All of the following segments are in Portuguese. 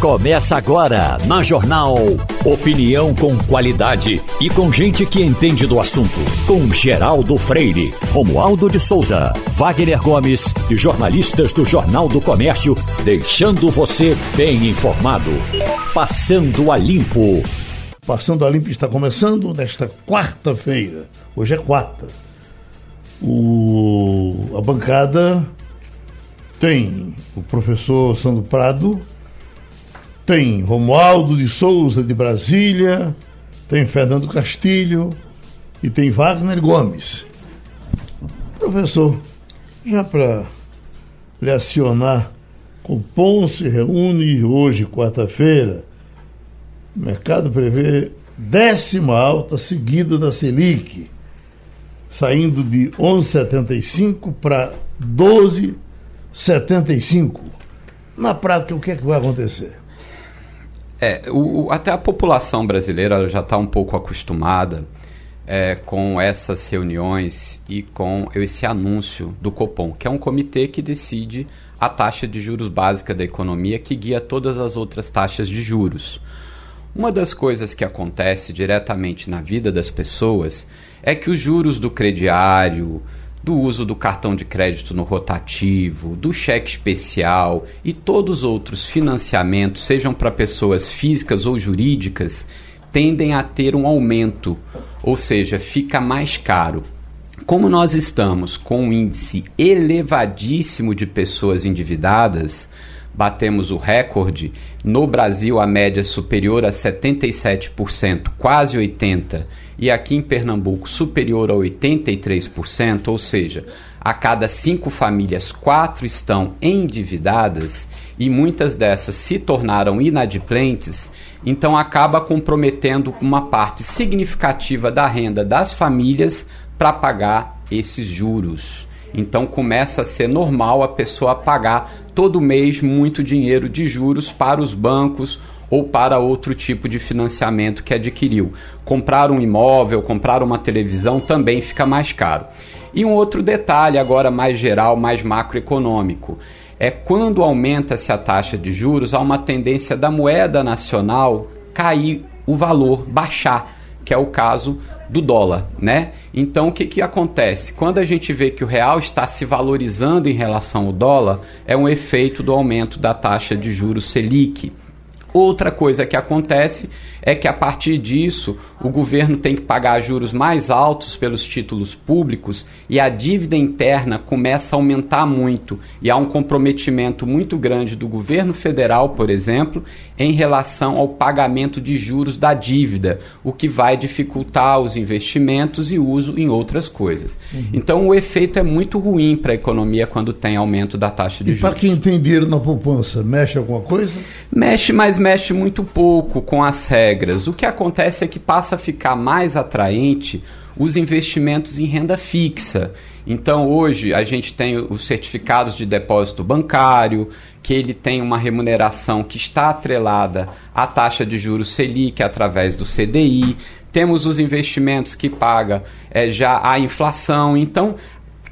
Começa agora na Jornal. Opinião com qualidade e com gente que entende do assunto. Com Geraldo Freire, Romualdo de Souza, Wagner Gomes e jornalistas do Jornal do Comércio, deixando você bem informado. Passando a Limpo. Passando a Limpo está começando nesta quarta-feira. Hoje é quarta. O, a bancada tem o professor Sandro Prado tem Romualdo de Souza de Brasília, tem Fernando Castilho e tem Wagner Gomes. Professor, já para lhe acionar, Copom se reúne hoje, quarta-feira. O mercado prevê décima alta seguida da Selic, saindo de 11,75 para 12,75. Na prática, o que é que vai acontecer? É, o, até a população brasileira já está um pouco acostumada é, com essas reuniões e com esse anúncio do Copom, que é um comitê que decide a taxa de juros básica da economia que guia todas as outras taxas de juros. Uma das coisas que acontece diretamente na vida das pessoas é que os juros do crediário, do uso do cartão de crédito no rotativo, do cheque especial e todos os outros financiamentos, sejam para pessoas físicas ou jurídicas, tendem a ter um aumento, ou seja, fica mais caro. Como nós estamos com um índice elevadíssimo de pessoas endividadas, batemos o recorde. No Brasil, a média é superior a 77%, quase 80%, e aqui em Pernambuco superior a 83%, ou seja, a cada cinco famílias, quatro estão endividadas e muitas dessas se tornaram inadimplentes, então acaba comprometendo uma parte significativa da renda das famílias para pagar esses juros. Então começa a ser normal a pessoa pagar todo mês muito dinheiro de juros para os bancos ou para outro tipo de financiamento que adquiriu. Comprar um imóvel, comprar uma televisão também fica mais caro. E um outro detalhe, agora mais geral, mais macroeconômico, é quando aumenta-se a taxa de juros, há uma tendência da moeda nacional cair o valor, baixar, que é o caso do dólar, né? Então o que, que acontece? Quando a gente vê que o real está se valorizando em relação ao dólar, é um efeito do aumento da taxa de juros Selic. Outra coisa que acontece é que a partir disso o governo tem que pagar juros mais altos pelos títulos públicos e a dívida interna começa a aumentar muito e há um comprometimento muito grande do governo federal, por exemplo, em relação ao pagamento de juros da dívida, o que vai dificultar os investimentos e uso em outras coisas. Uhum. Então o efeito é muito ruim para a economia quando tem aumento da taxa de e juros. E para quem tem dinheiro na poupança, mexe alguma coisa? Mexe, mas mexe muito pouco com as regras. O que acontece é que passa a ficar mais atraente os investimentos em renda fixa. Então, hoje, a gente tem os certificados de depósito bancário, que ele tem uma remuneração que está atrelada à taxa de juros Selic através do CDI. Temos os investimentos que paga é, já a inflação. Então,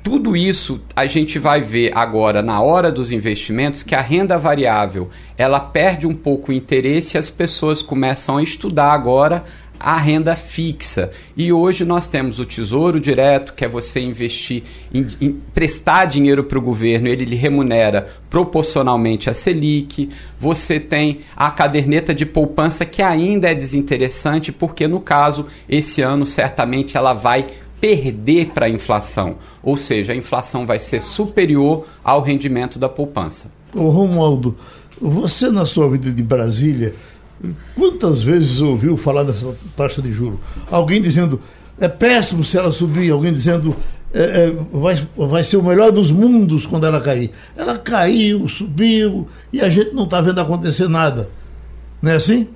tudo isso a gente vai ver agora na hora dos investimentos que a renda variável ela perde um pouco o interesse e as pessoas começam a estudar agora a renda fixa. E hoje nós temos o Tesouro Direto, que é você investir, em, em prestar dinheiro para o governo, ele lhe remunera proporcionalmente a Selic. Você tem a caderneta de poupança, que ainda é desinteressante, porque no caso, esse ano certamente ela vai perder para a inflação, ou seja, a inflação vai ser superior ao rendimento da poupança. Romualdo, você na sua vida de Brasília, quantas vezes ouviu falar dessa taxa de juro? Alguém dizendo é péssimo se ela subir, alguém dizendo é, é, vai, vai ser o melhor dos mundos quando ela cair. Ela caiu, subiu e a gente não está vendo acontecer nada. Não é assim?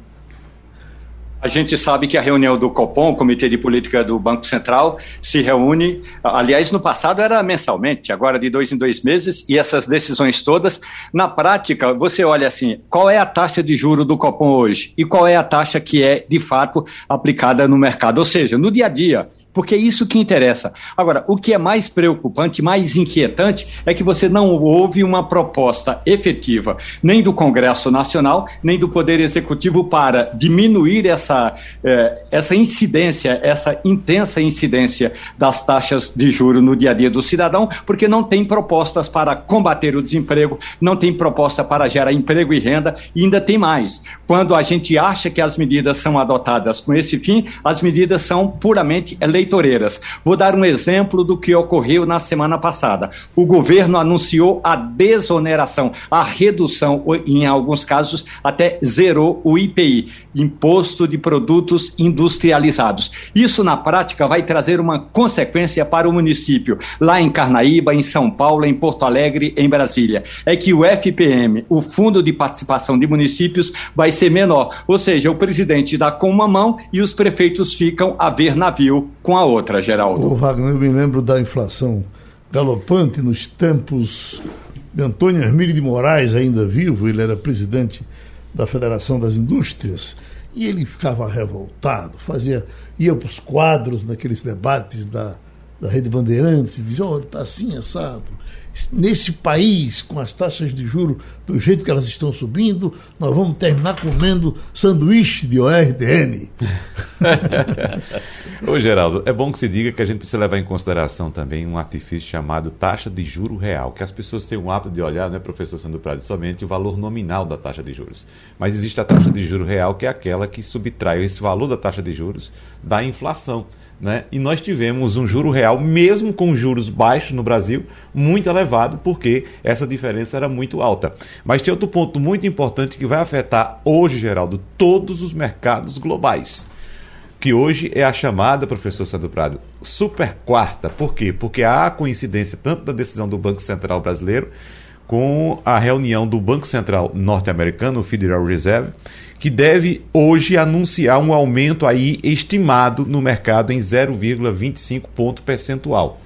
A gente sabe que a reunião do Copom, Comitê de Política do Banco Central, se reúne, aliás, no passado era mensalmente, agora de dois em dois meses, e essas decisões todas, na prática, você olha assim, qual é a taxa de juro do Copom hoje e qual é a taxa que é, de fato, aplicada no mercado. Ou seja, no dia a dia, porque é isso que interessa. Agora, o que é mais preocupante, mais inquietante, é que você não houve uma proposta efetiva, nem do Congresso Nacional, nem do Poder Executivo, para diminuir essa, eh, essa incidência, essa intensa incidência das taxas de juros no dia a dia do cidadão, porque não tem propostas para combater o desemprego, não tem proposta para gerar emprego e renda, e ainda tem mais. Quando a gente acha que as medidas são adotadas com esse fim, as medidas são puramente eleitoreiras. Vou dar um exemplo do que ocorreu na semana passada. O governo anunciou a desoneração, a redução, em alguns casos até zerou o IPI, Imposto de Produtos Industrializados. Isso, na prática, vai trazer uma consequência para o município, lá em Carnaíba, em São Paulo, em Porto Alegre, em Brasília. É que o FPM, o Fundo de Participação de Municípios, vai ser menor. Ou seja, o presidente dá com uma mão e os prefeitos ficam a ver navio com a outra, Geraldo. O Wagner, eu me lembro da inflação galopante nos tempos de Antônio Hermílio de Moraes, ainda vivo, ele era presidente da Federação das Indústrias, e ele ficava revoltado, fazia, ia para os quadros naqueles debates da, da Rede Bandeirantes e dizia, olha, está assim assado. Nesse país, com as taxas de juro do jeito que elas estão subindo, nós vamos terminar comendo sanduíche de ORDN. Ô Geraldo, é bom que se diga que a gente precisa levar em consideração também um artifício chamado taxa de juro real, que as pessoas têm o hábito de olhar, né, professor Sandro Prado, somente o valor nominal da taxa de juros. Mas existe a taxa de juro real, que é aquela que subtrai esse valor da taxa de juros da inflação. Né? E nós tivemos um juro real, mesmo com juros baixos no Brasil, muito elevado, porque essa diferença era muito alta. Mas tem outro ponto muito importante que vai afetar hoje, Geraldo, todos os mercados globais. Que hoje é a chamada, professor Sandro Prado, super quarta. Por quê? Porque há coincidência tanto da decisão do Banco Central brasileiro com a reunião do Banco Central norte-americano, o Federal Reserve, que deve hoje anunciar um aumento aí estimado no mercado em 0,25 ponto percentual.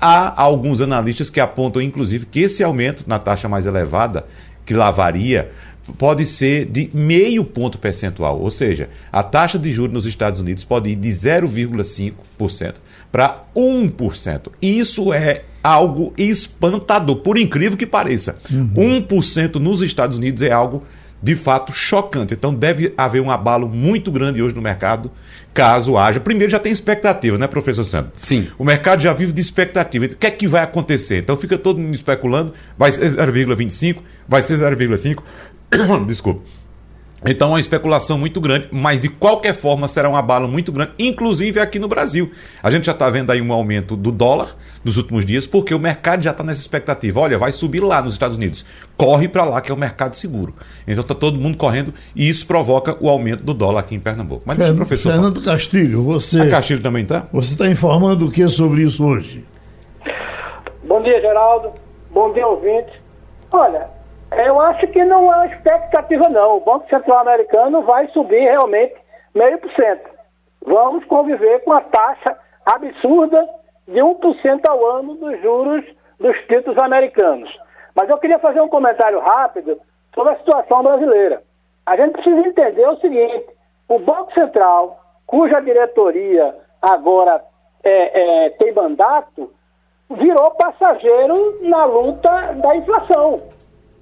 Há alguns analistas que apontam, inclusive, que esse aumento na taxa mais elevada, que lavaria, pode ser de meio ponto percentual, ou seja, a taxa de juros nos Estados Unidos pode ir de 0,5% para 1%. Isso é algo espantador, por incrível que pareça. Uhum. 1% nos Estados Unidos é algo de fato chocante. Então deve haver um abalo muito grande hoje no mercado, caso haja. Primeiro já tem expectativa, né, professor Sandro? Sim. O mercado já vive de expectativa. O que é que vai acontecer? Então fica todo mundo especulando, vai ser 0,25, vai ser 0,5. Desculpa. Então, é uma especulação muito grande, mas de qualquer forma será um abalo muito grande, inclusive aqui no Brasil. A gente já está vendo aí um aumento do dólar nos últimos dias, porque o mercado já está nessa expectativa. Olha, vai subir lá nos Estados Unidos. Corre para lá, que é o mercado seguro. Então está todo mundo correndo e isso provoca o aumento do dólar aqui em Pernambuco. Mas deixa o professor. Fernando falar. Castilho, você. A Castilho também está? Você está informando o que sobre isso hoje? Bom dia, Geraldo. Bom dia, ouvinte. Olha, eu acho que não é expectativa, não. O Banco Central Americano vai subir realmente meio por cento. Vamos conviver com a taxa absurda de 1% ao ano dos juros dos títulos americanos. Mas eu queria fazer um comentário rápido sobre a situação brasileira. A gente precisa entender o seguinte: o Banco Central, cuja diretoria agora é, é, tem mandato, virou passageiro na luta da inflação.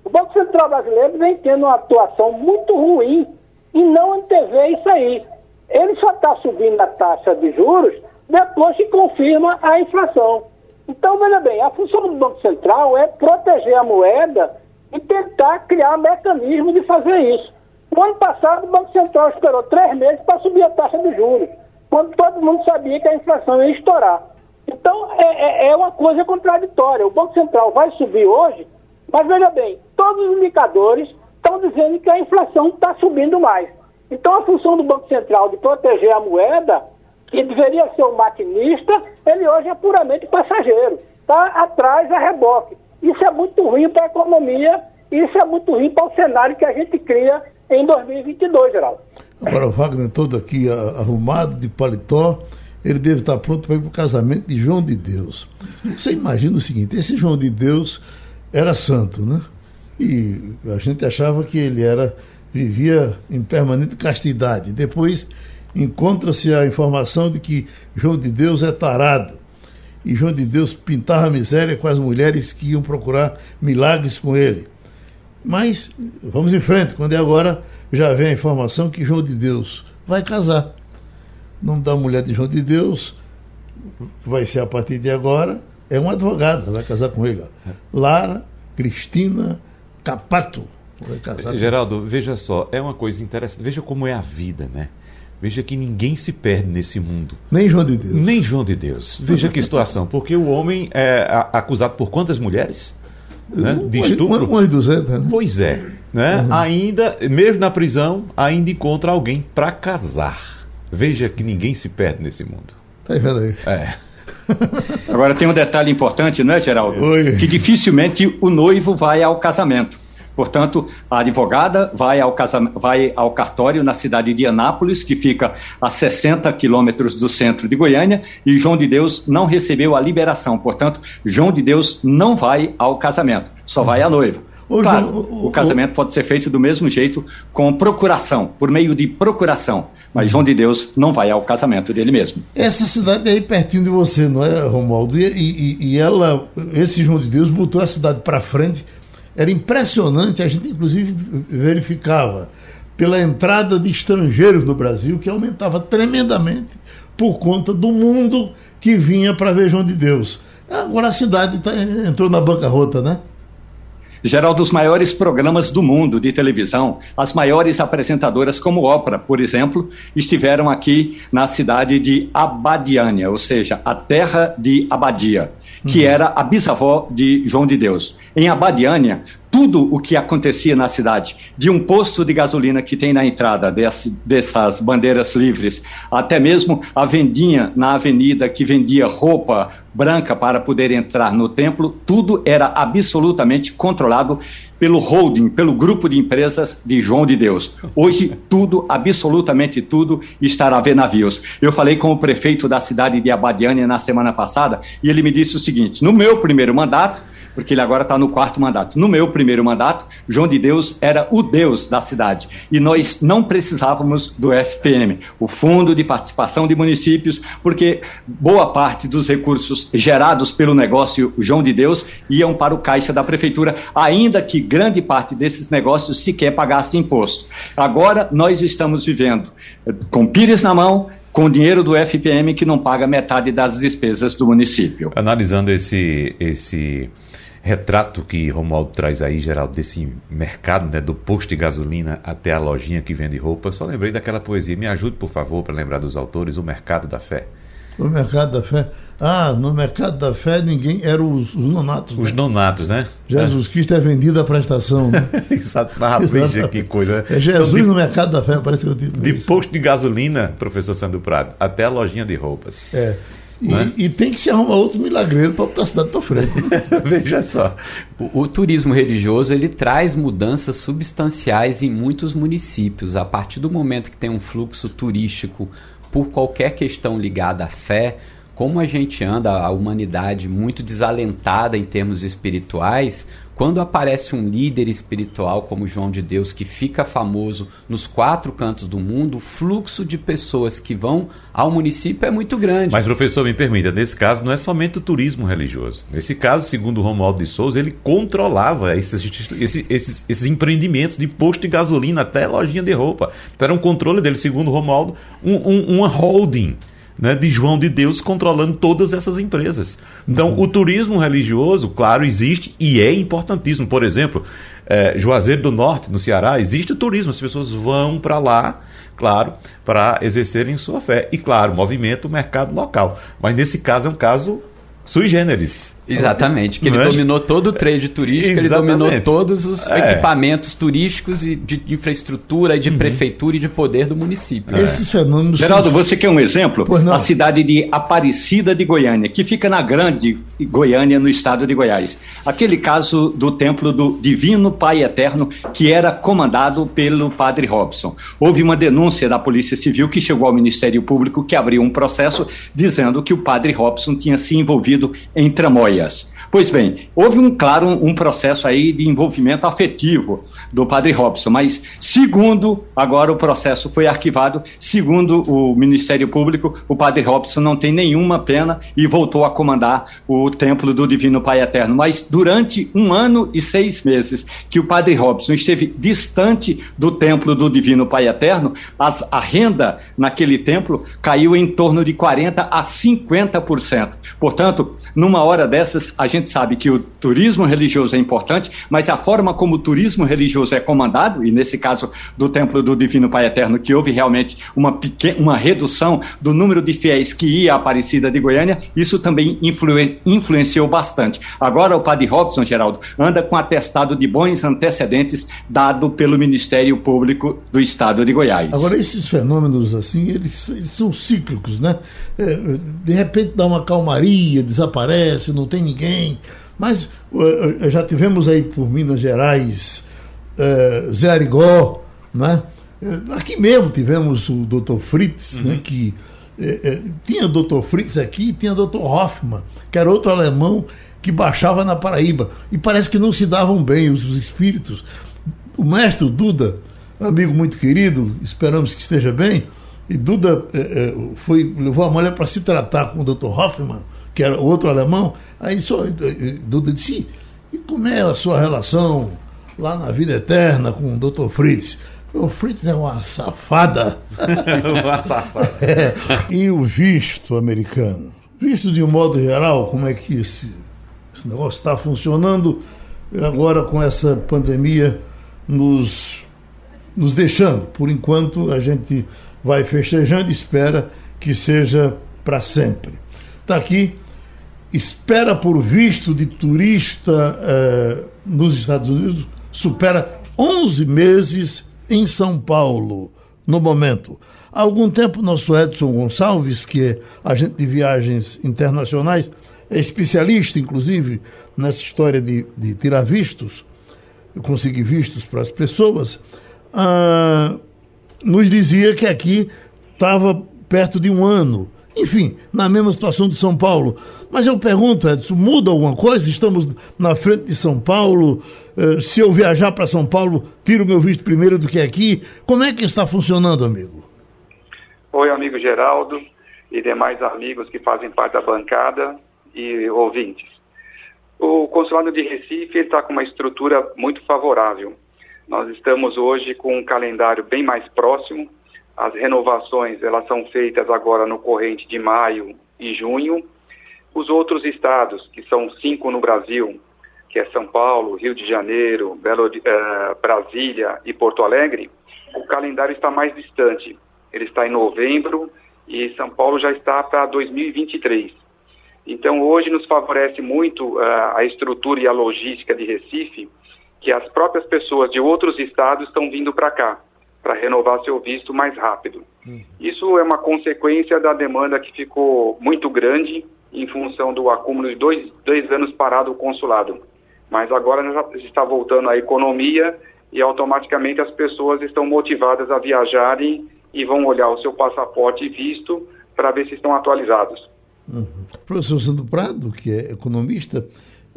O Banco Central brasileiro vem tendo uma atuação muito ruim e não antever isso aí. Ele só está subindo a taxa de juros depois que confirma a inflação. Então, veja bem, a função do Banco Central é proteger a moeda e tentar criar um mecanismo de fazer isso. No ano passado, o Banco Central esperou três meses para subir a taxa de juros, quando todo mundo sabia que a inflação ia estourar. Então, é, é, é uma coisa contraditória. O Banco Central vai subir hoje mas veja bem, todos os indicadores estão dizendo que a inflação está subindo mais. Então a função do Banco Central de proteger a moeda, que deveria ser o maquinista, ele hoje é puramente passageiro. Está atrás a reboque. Isso é muito ruim para a economia, isso é muito ruim para o cenário que a gente cria em 2022, Geraldo. Agora o Wagner todo aqui arrumado de paletó, ele deve estar pronto para ir para o casamento de João de Deus. Você imagina o seguinte, esse João de Deus era santo, né? E a gente achava que ele era vivia em permanente castidade. Depois encontra-se a informação de que João de Deus é tarado. E João de Deus pintava miséria com as mulheres que iam procurar milagres com ele. Mas vamos em frente, quando é agora, já vem a informação que João de Deus vai casar. O nome da mulher de João de Deus vai ser a partir de agora, é uma advogada, vai casar com ele. Lara Cristina Capato. Vai casar Geraldo, veja só, é uma coisa interessante. Veja como é a vida, né? Veja que ninguém se perde nesse mundo. Nem João de Deus. Nem João de Deus. Veja que situação. Porque o homem é acusado por quantas mulheres? Né? De estupro? Umas 200, né? Pois é. Né? Uhum. Ainda, mesmo na prisão, ainda encontra alguém para casar. Veja que ninguém se perde nesse mundo. Tá vendo aí? É. Agora tem um detalhe importante, não é, Geraldo? Oi. Que dificilmente o noivo vai ao casamento. Portanto, a advogada vai ao, vai ao cartório na cidade de Anápolis, que fica a 60 quilômetros do centro de Goiânia, e João de Deus não recebeu a liberação. Portanto, João de Deus não vai ao casamento, só vai a noiva. Claro, o, o, casamento pode ser feito do mesmo jeito, com procuração, por meio de procuração. Mas João de Deus não vai ao casamento dele mesmo. Essa cidade é aí pertinho de você, não é, Romualdo? E, e, e ela, esse João de Deus, botou a cidade para frente. Era impressionante, a gente inclusive verificava pela entrada de estrangeiros no Brasil, que aumentava tremendamente por conta do mundo que vinha para ver João de Deus. Agora a cidade tá, entrou na bancarrota, né? Geral dos maiores programas do mundo de televisão, as maiores apresentadoras como Oprah, por exemplo, estiveram aqui na cidade de Abadiânia, ou seja, a terra de Abadia, que uhum. era a bisavó de João de Deus. Em Abadiânia, tudo o que acontecia na cidade, de um posto de gasolina que tem na entrada desse, dessas bandeiras livres, até mesmo a vendinha na avenida que vendia roupa branca para poder entrar no templo, tudo era absolutamente controlado pelo holding, pelo grupo de empresas de João de Deus. Hoje, tudo, absolutamente tudo, estará a ver navios. Eu falei com o prefeito da cidade de Abadiânia na semana passada e ele me disse o seguinte: no meu primeiro mandato, porque ele agora está no quarto mandato. No meu primeiro mandato, João de Deus era o Deus da cidade e nós não precisávamos do FPM, o Fundo de Participação de Municípios, porque boa parte dos recursos gerados pelo negócio João de Deus iam para o caixa da prefeitura, ainda que grande parte desses negócios sequer pagasse imposto. Agora nós estamos vivendo eh, com pires na mão, com dinheiro do FPM que não paga metade das despesas do município. Analisando esse esse retrato que Romualdo traz aí, Geraldo, desse mercado, né, do posto de gasolina até a lojinha que vende roupa, só lembrei daquela poesia. Me ajude, por favor, para lembrar dos autores, O Mercado da Fé. O Mercado da Fé. Ah, no Mercado da Fé ninguém. Eram os, os nonatos. Os né? nonatos, né? Jesus é. Cristo é vendido à prestação. Né? Exato. Ah, que coisa. É Jesus então, de, no Mercado da Fé, parece que eu digo. De isso. posto de gasolina, professor Sandro Prado, até a lojinha de roupas. É. E, né? e, tem que se arrumar outro milagreiro para botar a cidade para frente. Veja só. O, o, turismo religioso ele traz mudanças substanciais em muitos municípios. A partir do momento que tem um fluxo turístico por qualquer questão ligada à fé, como a gente anda, a humanidade muito desalentada em termos espirituais, quando aparece um líder espiritual como João de Deus que fica famoso nos quatro cantos do mundo, o fluxo de pessoas que vão ao município é muito grande. Mas, professor, me permita, nesse caso não é somente o turismo religioso. Nesse caso, segundo Romualdo de Souza, ele controlava esses, esses, esses, esses empreendimentos de posto de gasolina até lojinha de roupa. Então, era um controle dele, segundo Romualdo, um, um, uma holding né, de João de Deus controlando todas essas empresas. Então, uhum. o turismo religioso, claro, existe e é importantíssimo. Por exemplo, é, Juazeiro do Norte, no Ceará, existe o turismo, as pessoas vão para lá, claro, para exercerem sua fé. E, claro, movimento o mercado local. Mas nesse caso é um caso sui generis. Exatamente, que ele dominou todo o trade turístico, Exatamente. ele dominou todos os é. equipamentos turísticos e de, de infraestrutura e de uhum. prefeitura e de poder do município. É. Esses fenômenos. Geraldo, você quer um exemplo? A cidade de Aparecida de Goiânia, que fica na grande Goiânia, no estado de Goiás. Aquele caso do templo do Divino Pai Eterno, que era comandado pelo padre Robson. Houve uma denúncia da Polícia Civil que chegou ao Ministério Público, que abriu um processo dizendo que o padre Robson tinha se envolvido em tramóia yes. Pois bem, houve um claro um, processo aí de envolvimento afetivo do padre Robson, mas segundo agora o processo foi arquivado, segundo o Ministério Público, o padre Robson não tem nenhuma pena e voltou a comandar o templo do Divino Pai Eterno. Mas durante um ano e seis meses que o padre Robson esteve distante do templo do Divino Pai Eterno, as, a renda naquele templo caiu em torno de 40 a 50%. Portanto, numa hora dessas, a gente gente sabe que o turismo religioso é importante, mas a forma como o turismo religioso é comandado, e nesse caso do Templo do Divino Pai Eterno, que houve realmente uma, pequena, uma redução do número de fiéis que ia à Aparecida de Goiânia, isso também influ, influenciou bastante. Agora o Padre Robson, Geraldo, anda com atestado de bons antecedentes dado pelo Ministério Público do Estado de Goiás. Agora, esses fenômenos assim, eles, eles são cíclicos, né? É, de repente dá uma calmaria, desaparece, não tem ninguém mas uh, já tivemos aí por Minas Gerais uh, Zé Arigó, né? Aqui mesmo tivemos o Dr. Fritz, né, uhum. né, que eh, tinha o Dr. Fritz aqui, tinha o Dr. Hoffmann, que era outro alemão que baixava na Paraíba. E parece que não se davam bem os, os espíritos. O mestre Duda, amigo muito querido, esperamos que esteja bem, e Duda foi, levou a mulher para se tratar com o Dr. Hoffmann que era outro alemão, aí só, Duda disse, e como é a sua relação lá na vida eterna com o Dr. Fritz? O Fritz é uma safada. uma safada. É. E o visto americano? Visto de um modo geral, como é que esse, esse negócio está funcionando agora com essa pandemia nos, nos deixando? Por enquanto, a gente vai festejando e espera que seja para sempre. Está aqui espera por visto de turista eh, nos Estados Unidos supera 11 meses em São Paulo, no momento. Há algum tempo, nosso Edson Gonçalves, que é agente de viagens internacionais, é especialista, inclusive, nessa história de, de tirar vistos, conseguir vistos para as pessoas, ah, nos dizia que aqui estava perto de um ano enfim, na mesma situação de São Paulo. Mas eu pergunto, Edson, muda alguma coisa? Estamos na frente de São Paulo. Eh, se eu viajar para São Paulo, tiro meu visto primeiro do que aqui. Como é que está funcionando, amigo? Oi, amigo Geraldo e demais amigos que fazem parte da bancada e ouvintes. O consulado de Recife está com uma estrutura muito favorável. Nós estamos hoje com um calendário bem mais próximo as renovações elas são feitas agora no corrente de maio e junho. Os outros estados, que são cinco no Brasil, que é São Paulo, Rio de Janeiro, Belo, uh, Brasília e Porto Alegre, o calendário está mais distante. Ele está em novembro e São Paulo já está para 2023. Então, hoje nos favorece muito uh, a estrutura e a logística de Recife, que as próprias pessoas de outros estados estão vindo para cá para renovar seu visto mais rápido. Uhum. Isso é uma consequência da demanda que ficou muito grande em função do acúmulo de dois, dois anos parado o consulado. Mas agora já está voltando a economia e automaticamente as pessoas estão motivadas a viajarem e vão olhar o seu passaporte e visto para ver se estão atualizados. Uhum. Professor Sandro Prado, que é economista,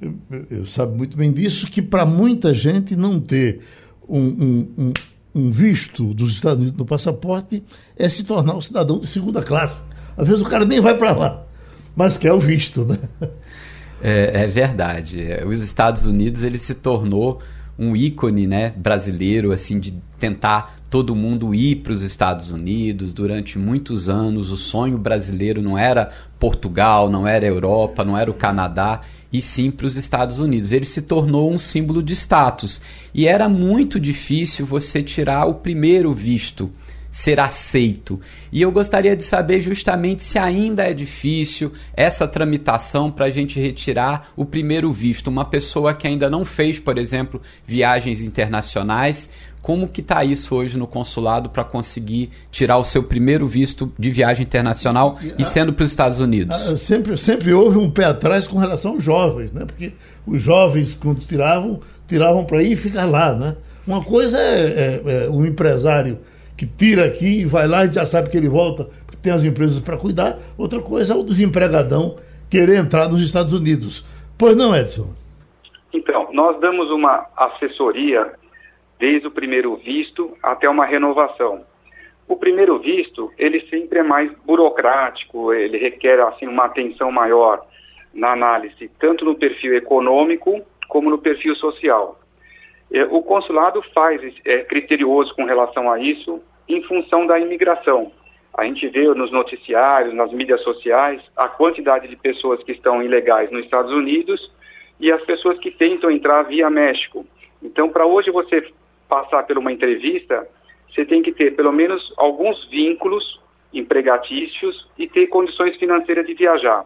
eu, eu sabe muito bem disso, que para muita gente não ter um, um, um um visto dos Estados Unidos no passaporte é se tornar um cidadão de segunda classe. Às vezes o cara nem vai para lá, mas quer o visto, né? É, é, verdade. Os Estados Unidos ele se tornou um ícone, né, brasileiro, assim, de tentar todo mundo ir para os Estados Unidos durante muitos anos. O sonho brasileiro não era Portugal, não era Europa, não era o Canadá e sim para os Estados Unidos. Ele se tornou um símbolo de status e era muito difícil você tirar o primeiro visto, ser aceito. E eu gostaria de saber justamente se ainda é difícil essa tramitação para a gente retirar o primeiro visto. Uma pessoa que ainda não fez, por exemplo, viagens internacionais, como que está isso hoje no consulado para conseguir tirar o seu primeiro visto de viagem internacional e, sendo para os Estados Unidos? sempre, sempre houve um pé atrás com relação aos jovens, né? Porque os jovens, quando tiravam, tiravam para ir e ficar lá, né? Uma coisa é, é, é um empresário que tira aqui e vai lá e já sabe que ele volta, porque tem as empresas para cuidar. Outra coisa é o desempregadão querer entrar nos Estados Unidos Pois não, Edson? Então, nós damos uma assessoria desde o primeiro visto até uma renovação. O primeiro visto, ele sempre é mais burocrático, ele requer assim uma atenção maior na análise, tanto no perfil econômico como no perfil social. É, o consulado faz é criterioso com relação a isso em função da imigração. A gente vê nos noticiários, nas mídias sociais, a quantidade de pessoas que estão ilegais nos Estados Unidos e as pessoas que tentam entrar via México. Então, para hoje você passar por uma entrevista, você tem que ter pelo menos alguns vínculos empregatícios e ter condições financeiras de viajar.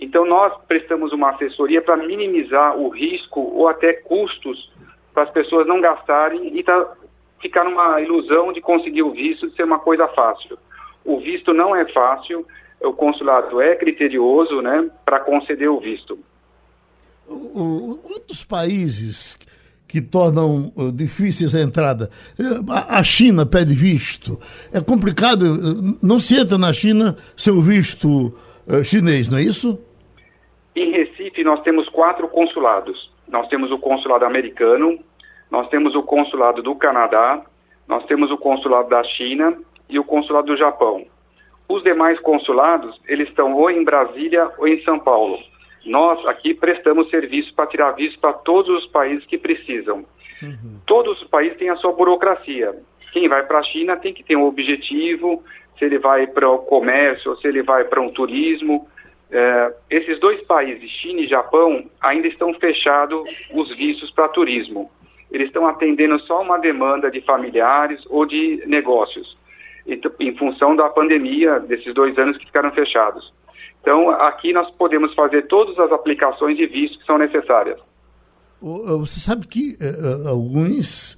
Então, nós prestamos uma assessoria para minimizar o risco ou até custos para as pessoas não gastarem e tá, ficar numa ilusão de conseguir o visto de ser uma coisa fácil. O visto não é fácil, o consulado é criterioso né, para conceder o visto. Outros países que tornam uh, difíceis a entrada. A China pede visto. É complicado, uh, não se entra na China sem o visto chinês, não é isso? Em Recife, nós temos quatro consulados. Nós temos o consulado americano, nós temos o consulado do Canadá, nós temos o consulado da China e o consulado do Japão. Os demais consulados, eles estão ou em Brasília ou em São Paulo. Nós aqui prestamos serviço para tirar visto para todos os países que precisam. Uhum. Todos os países têm a sua burocracia. Quem vai para a China tem que ter um objetivo, se ele vai para o comércio ou se ele vai para um turismo. É, esses dois países, China e Japão, ainda estão fechados os vistos para turismo. Eles estão atendendo só uma demanda de familiares ou de negócios em função da pandemia, desses dois anos que ficaram fechados. Então, aqui nós podemos fazer todas as aplicações de visto que são necessárias. Você sabe que uh, alguns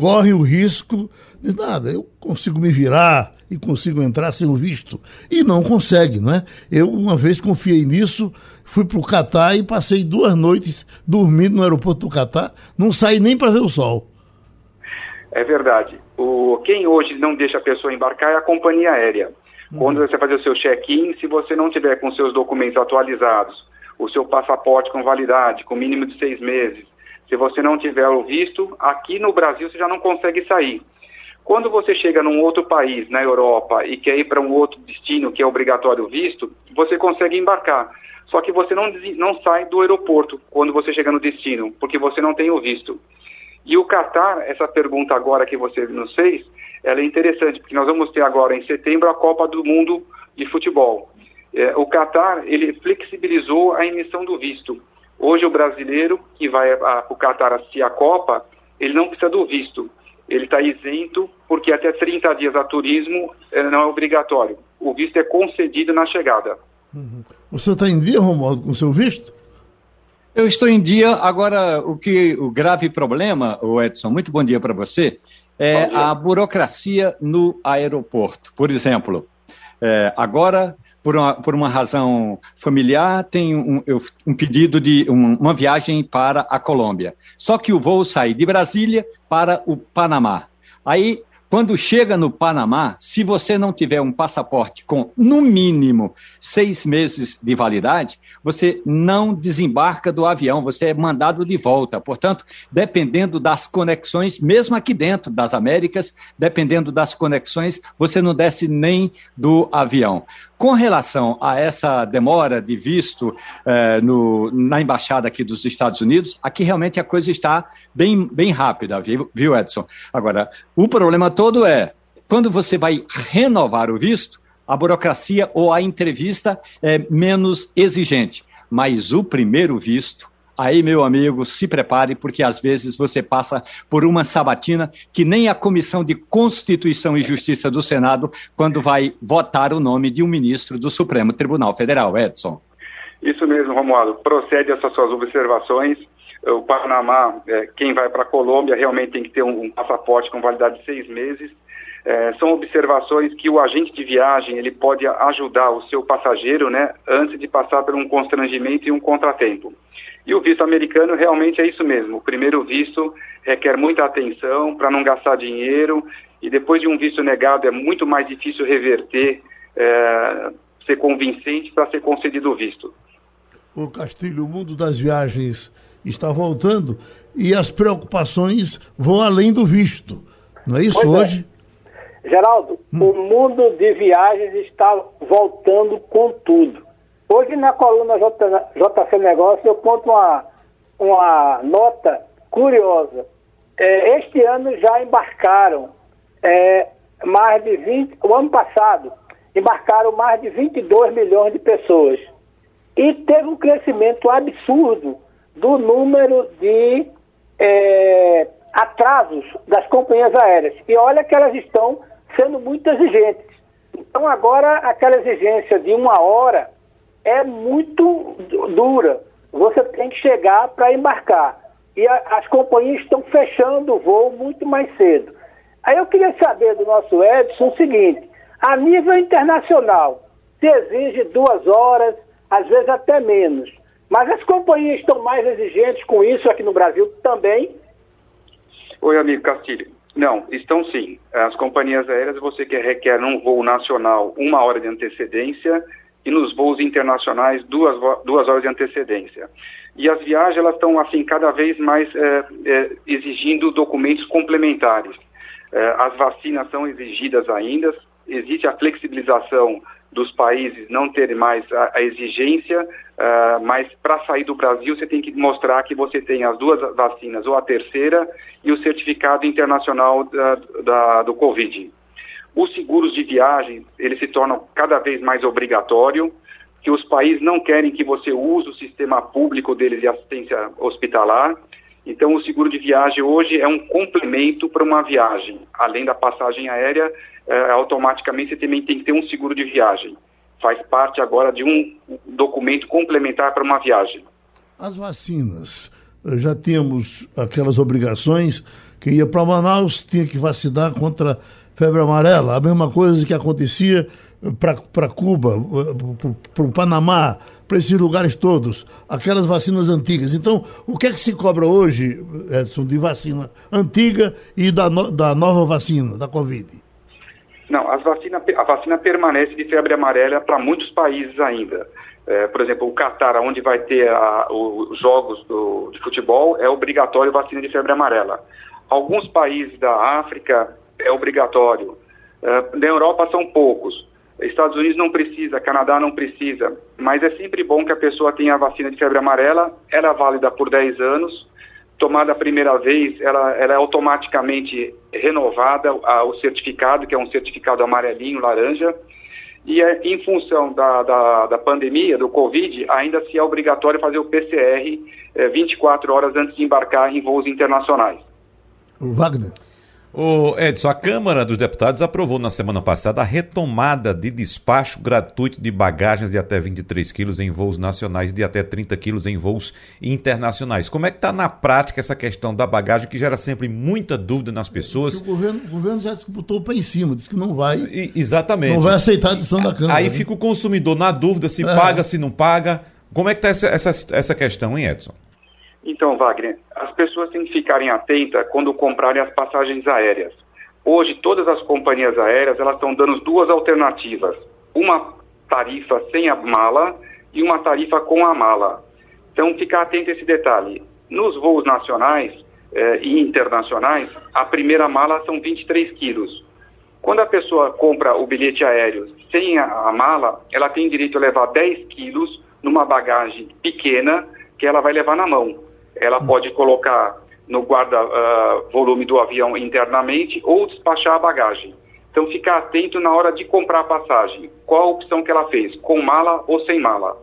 correm o risco de nada, eu consigo me virar e consigo entrar sem o visto. E não consegue, não é? Eu uma vez confiei nisso, fui para o Catar e passei duas noites dormindo no aeroporto do Catar, não saí nem para ver o sol. É verdade. O, quem hoje não deixa a pessoa embarcar é a companhia aérea. Uhum. Quando você fazer o seu check-in, se você não tiver com seus documentos atualizados, o seu passaporte com validade, com mínimo de seis meses, se você não tiver o visto, aqui no Brasil você já não consegue sair. Quando você chega num outro país, na Europa, e quer ir para um outro destino que é obrigatório o visto, você consegue embarcar. Só que você não, não sai do aeroporto quando você chega no destino, porque você não tem o visto. E o Qatar, essa pergunta agora que você nos fez, ela é interessante, porque nós vamos ter agora em setembro a Copa do Mundo de Futebol. É, o Qatar, ele flexibilizou a emissão do visto. Hoje o brasileiro que vai para o Qatar assistir a Copa, ele não precisa do visto. Ele está isento porque até 30 dias a turismo é, não é obrigatório. O visto é concedido na chegada. Uhum. Senhor está em dia, Romualdo, com o seu visto? Eu estou em dia. Agora, o que o grave problema, o Edson, muito bom dia para você, é a burocracia no aeroporto. Por exemplo, é, agora, por uma, por uma razão familiar, tem um, um pedido de um, uma viagem para a Colômbia. Só que o voo sai de Brasília para o Panamá. Aí quando chega no Panamá, se você não tiver um passaporte com, no mínimo, seis meses de validade, você não desembarca do avião, você é mandado de volta. Portanto, dependendo das conexões, mesmo aqui dentro das Américas, dependendo das conexões, você não desce nem do avião. Com relação a essa demora de visto eh, no, na embaixada aqui dos Estados Unidos, aqui realmente a coisa está bem, bem rápida, viu, viu, Edson? Agora, o problema todo é quando você vai renovar o visto, a burocracia ou a entrevista é menos exigente. Mas o primeiro visto Aí, meu amigo, se prepare, porque às vezes você passa por uma sabatina que nem a Comissão de Constituição e Justiça do Senado, quando vai votar o nome de um ministro do Supremo Tribunal Federal. Edson. Isso mesmo, Romualdo. Procede essas suas observações. O Panamá, é, quem vai para a Colômbia, realmente tem que ter um, passaporte com validade de seis meses. É, são observações que o agente de viagem ele pode ajudar o seu passageiro, né, antes de passar por um constrangimento e um contratempo. E o visto americano realmente é isso mesmo. O primeiro visto requer muita atenção para não gastar dinheiro e depois de um visto negado é muito mais difícil reverter, é, ser convincente para ser concedido o visto. o Castilho, o mundo das viagens está voltando e as preocupações vão além do visto. Não é isso Pois é. hoje? Geraldo, o mundo de viagens está voltando com tudo. Hoje na coluna JC Negócio eu conto uma, uma nota curiosa. É, este ano já embarcaram é, mais de 20, o ano passado embarcaram mais de 22 milhões de pessoas. E teve um crescimento absurdo do número de é, atrasos das companhias aéreas. E olha que elas estão sendo muito exigentes. Então agora aquela exigência de uma hora é muito du- dura. Você tem que chegar para embarcar. E a- as companhias estão fechando o voo muito mais cedo. Aí eu queria saber do nosso Edson o seguinte: a nível internacional, se exige duas horas, às vezes até menos. Mas as companhias estão mais exigentes com isso aqui no Brasil também. Oi, amigo Castilho. Não, estão sim. As companhias aéreas você que requer num voo nacional uma hora de antecedência e nos voos internacionais duas, duas horas de antecedência. E as viagens elas estão assim cada vez mais eh, eh, exigindo documentos complementares. Eh, as vacinas são exigidas ainda. Existe a flexibilização dos países não terem mais a, a exigência, ah, mas para sair do Brasil você tem que mostrar que você tem as duas vacinas ou a terceira e o certificado internacional da, da- do Covid. Os seguros de viagem, eles se tornam cada vez mais obrigatório, que os países não querem que você use o sistema público deles de assistência hospitalar. Então, o seguro de viagem hoje é um complemento para uma viagem. Além da passagem aérea, eh, automaticamente você também tem que ter um seguro de viagem. Faz parte agora de um documento complementar para uma viagem. As vacinas, eh, já temos aquelas obrigações que ia para Manaus, tinha que vacinar contra febre amarela, a mesma coisa que acontecia para Cuba, para o Panamá, para esses lugares todos, aquelas vacinas antigas. Então, o que é que se cobra hoje, Edson, de vacina antiga e da, no- da nova vacina, da Covid? Não, vacina, a vacina permanece de febre amarela para muitos países ainda. É, por exemplo, o Catar, onde vai ter a- os jogos do- de futebol, é obrigatório vacina de febre amarela. Alguns países da África é obrigatório. É, na Europa são poucos. Estados Unidos não precisa, Canadá não precisa, mas é sempre bom que a pessoa tenha a vacina de febre amarela. Ela é válida por 10 anos. Tomada a primeira vez, ela, ela é automaticamente renovada, a- o certificado, que é um certificado amarelinho, laranja. E é, em função da, da, da pandemia, do Covid, ainda se é obrigatório fazer o PCR eh, 24 horas antes de embarcar em voos internacionais. Wagner? O Edson, a Câmara dos Deputados aprovou na semana passada a retomada de despacho gratuito de bagagens de até 23 quilos em voos nacionais e de até 30 quilos em voos internacionais. Como é que está na prática essa questão da bagagem que gera sempre muita dúvida nas pessoas? O governo, o governo já disputou o pé em cima, disse que não vai, E- exatamente. não vai aceitar a decisão da Câmara. Aí né? fica o consumidor na dúvida se É. paga, se não paga. Como é que está essa, essa, essa questão, hein, Edson? Então, Wagner, as pessoas têm que ficarem atentas quando comprarem as passagens aéreas. Hoje, todas as companhias aéreas elas estão dando duas alternativas: uma tarifa sem a mala e uma tarifa com a mala. Então, ficar atento a esse detalhe. Nos voos nacionais eh, e internacionais, a primeira mala são 23 quilos. Quando a pessoa compra o bilhete aéreo sem a, a mala, ela tem direito a levar 10 quilos numa bagagem pequena que ela vai levar na mão. Ela pode colocar no guarda-volume do avião internamente ou despachar a bagagem. Então, ficar atento na hora de comprar a passagem. Qual a opção que ela fez? Com mala ou sem mala?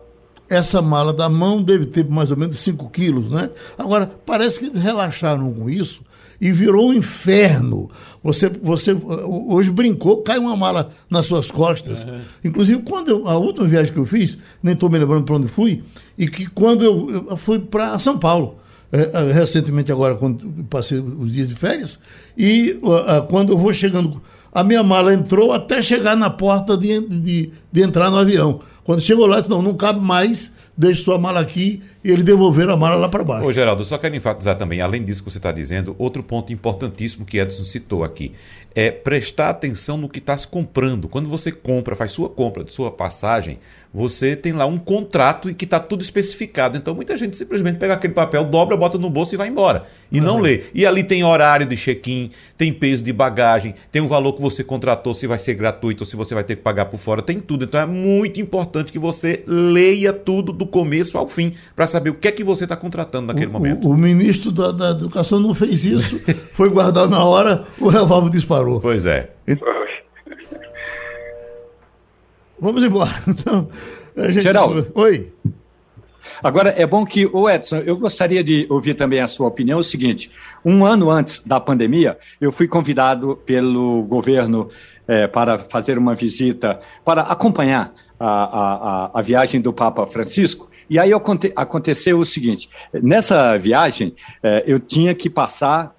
Essa mala da mão deve ter mais ou menos 5 quilos, né? Agora, parece que eles relaxaram com isso e virou um inferno. Você, você uh, hoje brincou, cai uma mala nas suas costas. Inclusive, quando eu- a última viagem que eu fiz, nem estou me lembrando para onde fui, e que quando eu, eu fui para São Paulo, recentemente agora, quando passei os dias de férias, e quando eu vou chegando, a minha mala entrou até chegar na porta de, de, de entrar no avião. Quando chegou lá, disse, não, não cabe mais, deixe sua mala aqui e ele devolver a mala lá para baixo. Ô, Geraldo, só quero enfatizar também, além disso que você está dizendo, outro ponto importantíssimo que Edson citou aqui é prestar atenção no que está se comprando. Quando você compra, faz sua compra de sua passagem, você tem lá um contrato e que está tudo especificado. Então muita gente simplesmente pega aquele papel, dobra, bota no bolso e vai embora. E uhum. não lê. E ali tem horário de check-in, tem peso de bagagem, tem um valor que você contratou, se vai ser gratuito ou se você vai ter que pagar por fora, tem tudo. Então é muito importante que você leia tudo do começo ao fim para saber o que é que você está contratando naquele o, momento. O, o ministro da, da, Educação não fez isso, foi guardar na hora, o revólver disparou. Pois é. Vamos embora. Então, gente... Geraldo. Oi. Agora, é bom que, o Edson, eu gostaria de ouvir também a sua opinião. É o seguinte: um ano antes da pandemia, eu fui convidado pelo governo é, para fazer uma visita, para acompanhar a, a, a viagem do Papa Francisco. E aí aconteceu o seguinte: nessa viagem, é, eu tinha que passar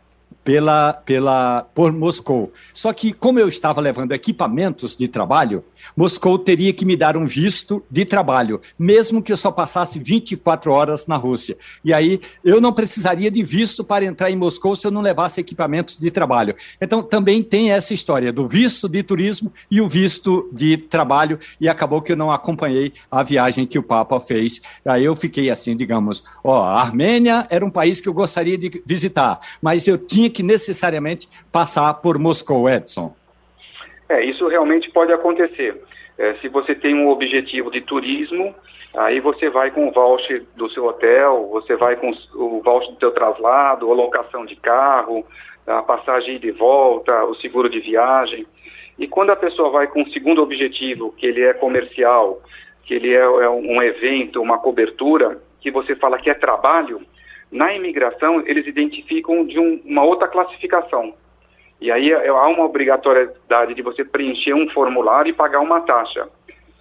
pela, pela, por Moscou. Só que, como eu estava levando equipamentos de trabalho, Moscou teria que me dar um visto de trabalho, mesmo que eu só passasse 24 horas na Rússia. E aí eu não precisaria de visto para entrar em Moscou se eu não levasse equipamentos de trabalho. Então também tem essa história do visto de turismo e o visto de trabalho, e acabou que eu não acompanhei a viagem que o Papa fez. Aí eu fiquei assim, digamos, ó, a Armênia era um país que eu gostaria de visitar, mas eu tinha que necessariamente passar por Moscou, Edson. É, isso realmente pode acontecer. É, se você tem um objetivo de turismo, aí você vai com o voucher do seu hotel, você vai com o voucher do seu traslado, a locação de carro, a passagem de volta, o seguro de viagem. E quando a pessoa vai com o segundo objetivo, que ele é comercial, que ele é, é um evento, uma cobertura, que você fala que é trabalho, na imigração eles identificam de um, uma outra classificação. E aí é, há uma obrigatoriedade de você preencher um formulário e pagar uma taxa.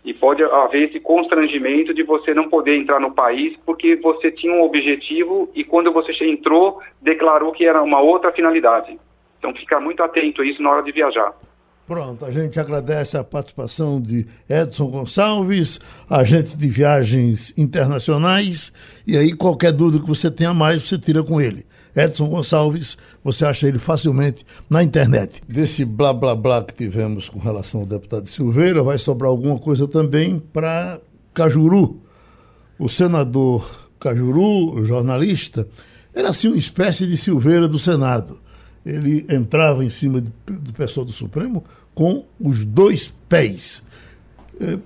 E pode haver esse constrangimento de você não poder entrar no país porque você tinha um objetivo e quando você entrou, declarou que era uma outra finalidade. Então, ficar muito atento a isso na hora de viajar. Pronto, a gente agradece a participação de Edson Gonçalves, agente de viagens internacionais. E aí, qualquer dúvida que você tenha mais, você tira com ele. Edson Gonçalves, você acha ele facilmente na internet. Desse blá blá blá que tivemos com relação ao deputado Silveira, vai sobrar alguma coisa também para Cajuru. O senador Cajuru, jornalista, era assim uma espécie de Silveira do Senado. Ele entrava em cima do pessoal do Supremo com os dois pés. É,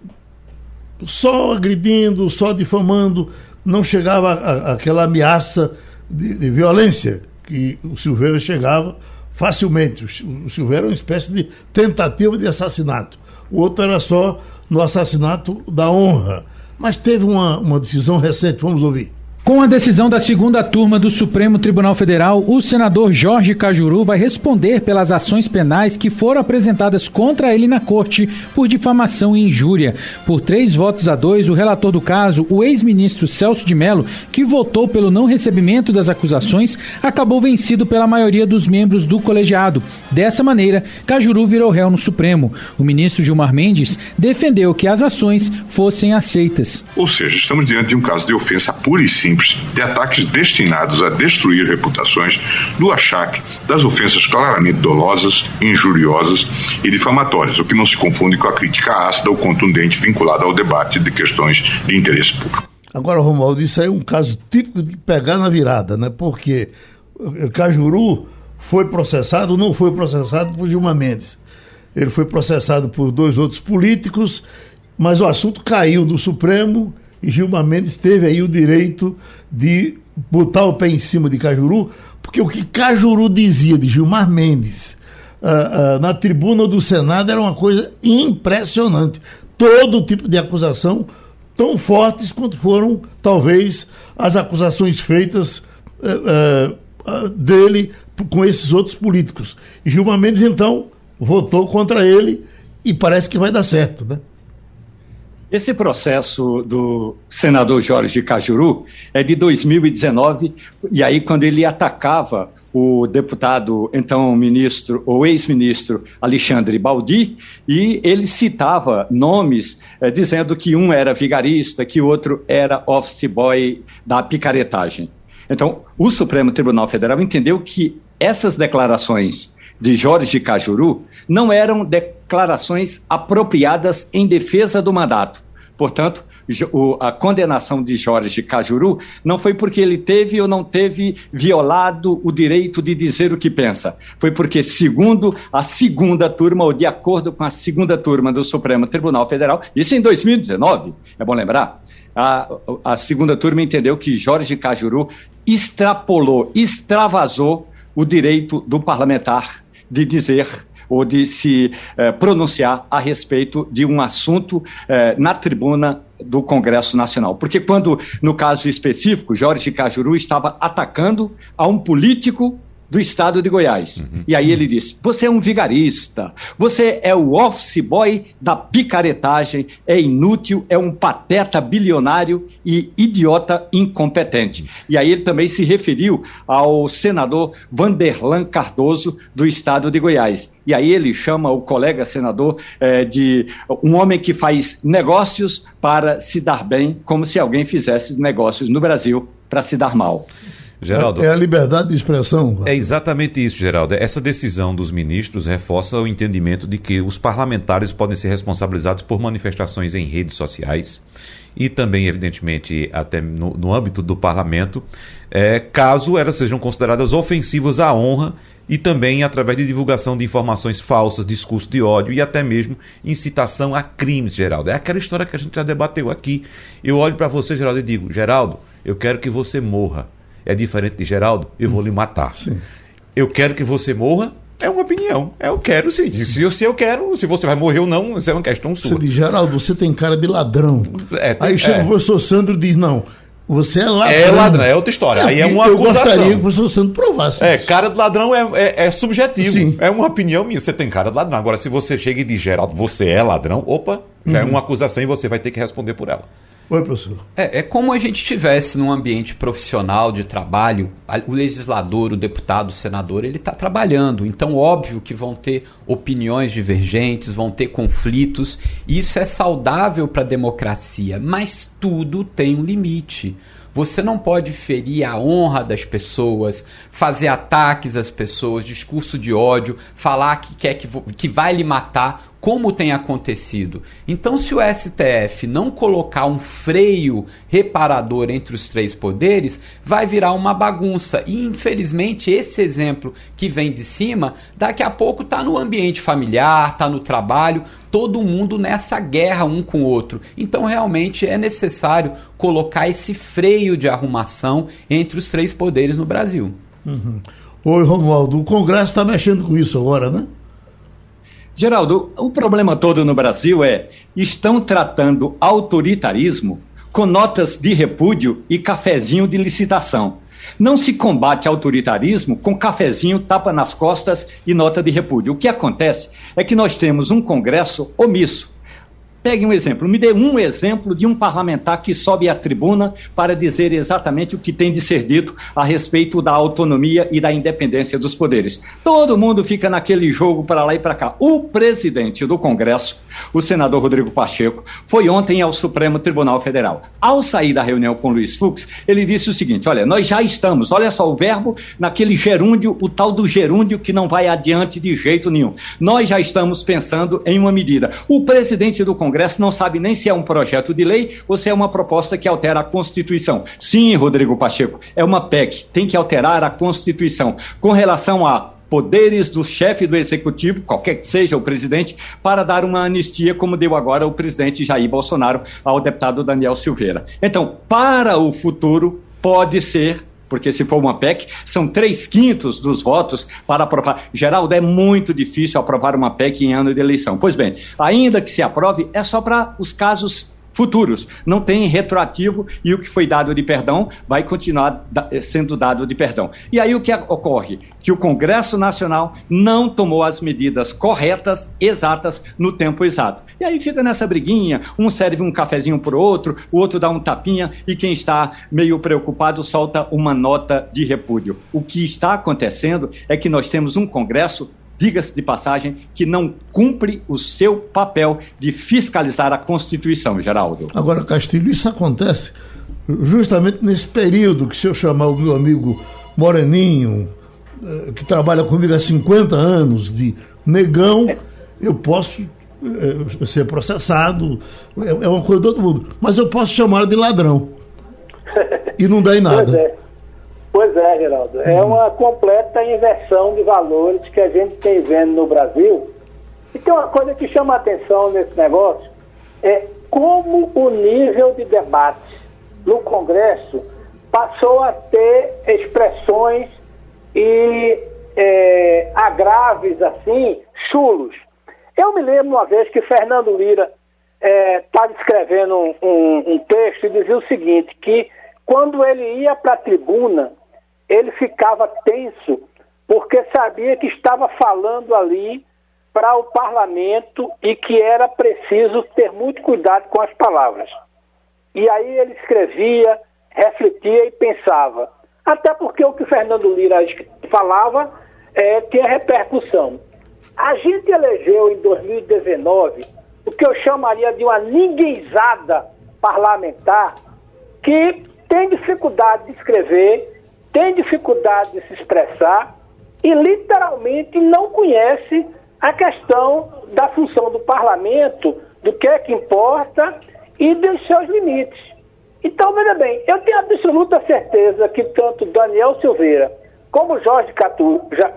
só agredindo, só difamando, não chegava aquela ameaça de, de violência que o Silveira chegava facilmente. O Silveira era uma espécie de tentativa de assassinato. O outro era só no assassinato da honra. Mas teve uma, uma decisão recente, vamos ouvir. Com a decisão da segunda turma do Supremo Tribunal Federal, o senador Jorge Cajuru vai responder pelas ações penais que foram apresentadas contra ele na corte por difamação e injúria. Por três votos a dois, o relator do caso, o ex-ministro Celso de Mello, que votou pelo não recebimento das acusações, acabou vencido pela maioria dos membros do colegiado. Dessa maneira, Cajuru virou réu no Supremo. O ministro Gilmar Mendes defendeu que as ações fossem aceitas. Ou seja, estamos diante de um caso de ofensa pura e simples simples de ataques destinados a destruir reputações do achaque das ofensas claramente dolosas, injuriosas e difamatórias, o que não se confunde com a crítica ácida ou contundente vinculada ao debate de questões de interesse público. Agora, Romualdo, isso aí é um caso típico de pegar na virada, né? Porque Cajuru foi processado, não foi processado por Dilma Mendes. Ele foi processado por dois outros políticos, mas o assunto caiu do Supremo Gilmar Mendes teve aí o direito de botar o pé em cima de Cajuru, porque o que Cajuru dizia de Gilmar Mendes uh, uh, na tribuna do Senado era uma coisa impressionante. Todo tipo de acusação, tão fortes quanto foram, talvez, as acusações feitas uh, dele com esses outros políticos. Gilmar Mendes, então, votou contra ele e parece que vai dar certo, né? Esse processo do senador Jorge Cajuru é de 2019, e aí quando ele atacava o deputado, então ministro, ou ex-ministro Alexandre Baldi, e ele citava nomes eh, dizendo que um era vigarista, que o outro era office boy da picaretagem. Então, o Supremo Tribunal Federal entendeu que essas declarações de Jorge Cajuru não eram declarações apropriadas em defesa do mandato. Portanto, a condenação de Jorge Cajuru não foi porque ele teve ou não teve violado o direito de dizer o que pensa. Foi porque, segundo a segunda turma, ou de acordo com a segunda turma do Supremo Tribunal Federal, isso em 2019, é bom lembrar, a, a segunda turma entendeu que Jorge Cajuru extrapolou, extravasou o direito do parlamentar de dizer ou de se eh, pronunciar a respeito de um assunto eh, na tribuna do Congresso Nacional. Porque quando, no caso específico, Jorge Cajuru estava atacando a um político do estado de Goiás. Uhum. E aí ele disse: Você é um vigarista, você é o office boy da picaretagem, é inútil, é um pateta bilionário e idiota incompetente. E aí ele também se referiu ao senador Vanderlan Cardoso, do estado de Goiás. E aí ele chama o colega senador é, de um homem que faz negócios para se dar bem, como se alguém fizesse negócios no Brasil para se dar mal. Geraldo. É, é, a liberdade de expressão. É exatamente isso, Geraldo. Essa decisão dos ministros reforça o entendimento de que os parlamentares podem ser responsabilizados por manifestações em redes sociais e também, evidentemente, até no, no âmbito do parlamento, é, caso elas sejam consideradas ofensivas à honra e também através de divulgação de informações falsas, discurso de ódio e até mesmo incitação a crimes, Geraldo. É aquela história que a gente já debateu aqui. Eu olho para você, Geraldo, e digo: Geraldo, eu quero que você morra é diferente de Geraldo, eu vou lhe matar. Sim. Eu quero que você morra, é uma opinião. É, eu quero sim. Se eu, se eu quero, se você vai morrer ou não, isso é uma questão sua. Você diz, Geraldo, você tem cara de ladrão. É, Aí chega é. o professor Sandro e diz, não, você é ladrão. É ladrão, é outra história. Aí é uma eu acusação. gostaria que o professor Sandro provasse. É, cara de ladrão é, é, é, subjetivo. Sim. É uma opinião minha. Você tem cara de ladrão. Agora, se você chega e diz, Geraldo, você é ladrão, opa, já é uhum. é uma acusação e você vai ter que responder por ela. Oi, professor. É, é como a gente estivesse num ambiente profissional de trabalho, o legislador, o deputado, o senador, ele está trabalhando. Então, óbvio que vão ter opiniões divergentes, vão ter conflitos. Isso é saudável para a democracia, mas tudo tem um limite. Você não pode ferir a honra das pessoas, fazer ataques às pessoas, discurso de ódio, falar que quer que, que vai lhe matar como tem acontecido. Então, se o STF não colocar um freio reparador entre os três poderes, vai virar uma bagunça. E, infelizmente, esse exemplo que vem de cima, daqui a pouco está no ambiente familiar, está no trabalho, todo mundo nessa guerra um com o outro. Então, realmente é necessário colocar esse freio de arrumação entre os três poderes no Brasil. Uhum. Oi, Romualdo, o Congresso está mexendo com isso agora, né? Geraldo, o problema todo no Brasil é estão tratando autoritarismo com notas de repúdio e cafezinho de licitação. Não se combate autoritarismo com cafezinho, tapa nas costas e nota de repúdio. O que acontece é que nós temos um Congresso omisso, Pegue um exemplo, me dê um exemplo de um parlamentar que sobe à tribuna para dizer exatamente o que tem de ser dito a respeito da autonomia e da independência dos poderes. Todo mundo fica naquele jogo para lá e para cá. O presidente do Congresso, o senador Rodrigo Pacheco, foi ontem ao Supremo Tribunal Federal. Ao sair da reunião com Luiz Fux, ele disse o seguinte: olha, nós já estamos, olha só o verbo naquele gerúndio, o tal do gerúndio que não vai adiante de jeito nenhum. Nós já estamos pensando em uma medida. O presidente do Congresso Congresso não sabe nem se é um projeto de lei ou se é uma proposta que altera a Constituição. Sim, Rodrigo Pacheco, é uma PEC, tem que alterar a Constituição. Com relação a poderes do chefe do executivo, qualquer que seja o presidente, para dar uma anistia, como deu agora o presidente Jair Bolsonaro ao deputado Daniel Silveira. Então, para o futuro, pode ser porque se for uma PEC, são três quintos dos votos para aprovar. Geraldo, é muito difícil aprovar uma PEC em ano de eleição. Pois bem, ainda que se aprove, é só para os casos futuros. Não tem retroativo e o que foi dado de perdão vai continuar sendo dado de perdão. E aí o que ocorre? Que o Congresso Nacional não tomou as medidas corretas, exatas, no tempo exato. E aí fica nessa briguinha, um serve um cafezinho para o outro, o outro dá um tapinha e quem está meio preocupado solta uma nota de repúdio. O que está acontecendo é que nós temos um Congresso diga-se de passagem, que não cumpre o seu papel de fiscalizar a Constituição, Geraldo. Agora, Castilho, isso acontece justamente nesse período que se eu chamar o meu amigo Moreninho, eh, que trabalha comigo há 50 anos, de negão, eu posso eh, ser processado, é, é uma coisa do outro mundo, mas eu posso chamar de ladrão. E não dá em nada. Pois é. Geraldo. É uhum. uma completa inversão de valores que a gente tem vendo no Brasil. E tem uma coisa que chama a atenção nesse negócio, é como o nível de debate no Congresso passou a ter expressões e é, agraves, assim, chulos. Eu me lembro uma vez que Fernando Lira estava é, escrevendo um, um, um texto e dizia o seguinte, que quando ele ia para a tribuna, ele ficava tenso porque sabia que estava falando ali para o parlamento e que era preciso ter muito cuidado com as palavras. E aí ele escrevia, refletia e pensava. Até porque o que Fernando Lira falava é, tinha repercussão. A gente elegeu em 2019 o que eu chamaria de uma ninguémzada parlamentar que tem dificuldade de escrever, tem dificuldade de se expressar e literalmente não conhece a questão da função do parlamento, do que é que importa e dos seus limites. Então, veja bem, eu tenho absoluta certeza que tanto Daniel Silveira como Jorge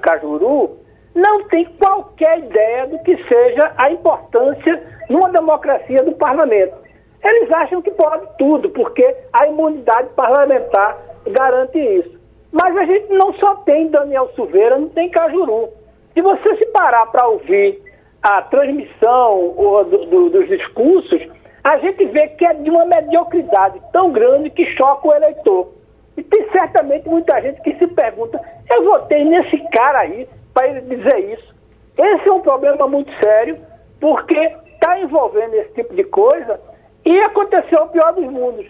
Cajuru não tem qualquer ideia do que seja a importância numa democracia do parlamento. Eles acham que pode tudo, porque a imunidade parlamentar garante isso. Mas a gente não só tem Daniel Silveira, não tem Cajuru. Se você se parar para ouvir a transmissão do, do, dos discursos, a gente vê que é de uma mediocridade tão grande que choca o eleitor. E tem certamente muita gente que se pergunta: eu votei nesse cara aí para ele dizer isso. Esse é um problema muito sério, porque está envolvendo esse tipo de coisa e aconteceu o pior dos mundos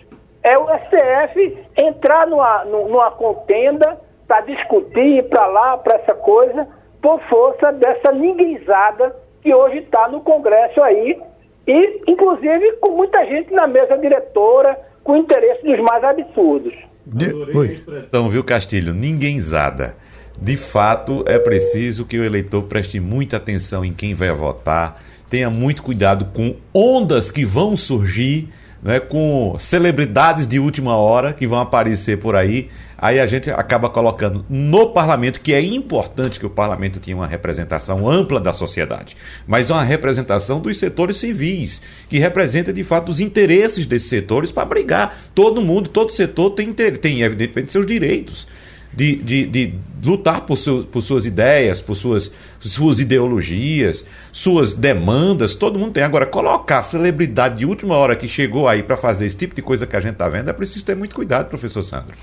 é o STF entrar numa, numa contenda para discutir, ir para lá, para essa coisa, por força dessa ninguémzada que hoje está no Congresso aí, e inclusive com muita gente na mesa diretora, com interesse dos mais absurdos. De... Oi. expressão, viu, Castilho? Ninguémzada. De fato, é preciso que o eleitor preste muita atenção em quem vai votar, tenha muito cuidado com ondas que vão surgir né, com celebridades de última hora que vão aparecer por aí. Aí a gente acaba colocando no parlamento, que é importante que o parlamento tenha uma representação ampla da sociedade, mas uma representação dos setores civis, que representa de fato os interesses desses setores para brigar. Todo mundo, todo setor tem, tem evidentemente seus direitos de, de, de lutar por, seu, por suas ideias, por suas, suas ideologias, suas demandas, todo mundo tem. Agora, colocar celebridade de última hora que chegou aí para fazer esse tipo de coisa que a gente está vendo, é preciso ter muito cuidado, professor Sandro.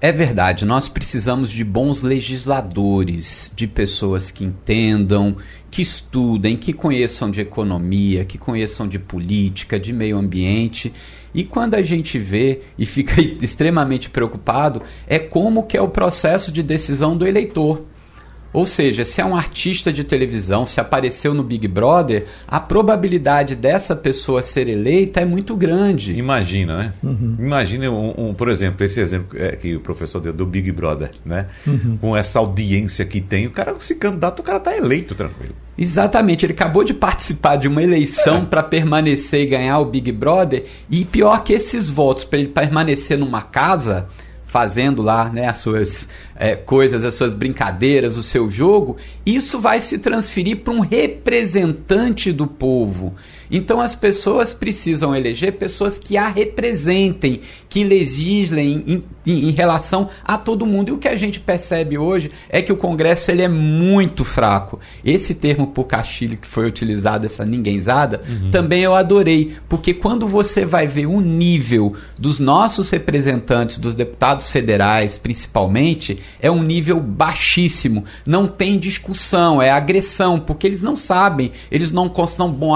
É verdade, nós precisamos de bons legisladores, de pessoas que entendam, que estudem, que conheçam de economia, que conheçam de política, de meio ambiente. E quando a gente vê e fica extremamente preocupado, é como que é o processo de decisão do eleitor. Ou seja, se é um artista de televisão, se apareceu no Big Brother, a probabilidade dessa pessoa ser eleita é muito grande. Imagina, né? Uhum. Imagina, um, um, por exemplo, esse exemplo é, que o professor deu do Big Brother, né? Uhum. Com essa audiência que tem, o cara se candidata, o cara está eleito tranquilo. Exatamente, ele acabou de participar de uma eleição é. para permanecer e ganhar o Big Brother, e pior que esses votos para ele permanecer numa casa fazendo lá né, as suas é, coisas, as suas brincadeiras, o seu jogo, isso vai se transferir para um representante do povo. Então as pessoas precisam eleger pessoas que a representem, que legislem em, em, em, relação a todo mundo. E o que a gente percebe hoje é que o Congresso ele é muito fraco. Esse termo por Castilho que foi utilizado, essa ninguémzada, uhum. também eu adorei, porque quando você vai ver o nível dos nossos representantes, dos deputados federais, principalmente, é um nível baixíssimo. Não tem discussão, é agressão, porque eles não sabem, eles não são bons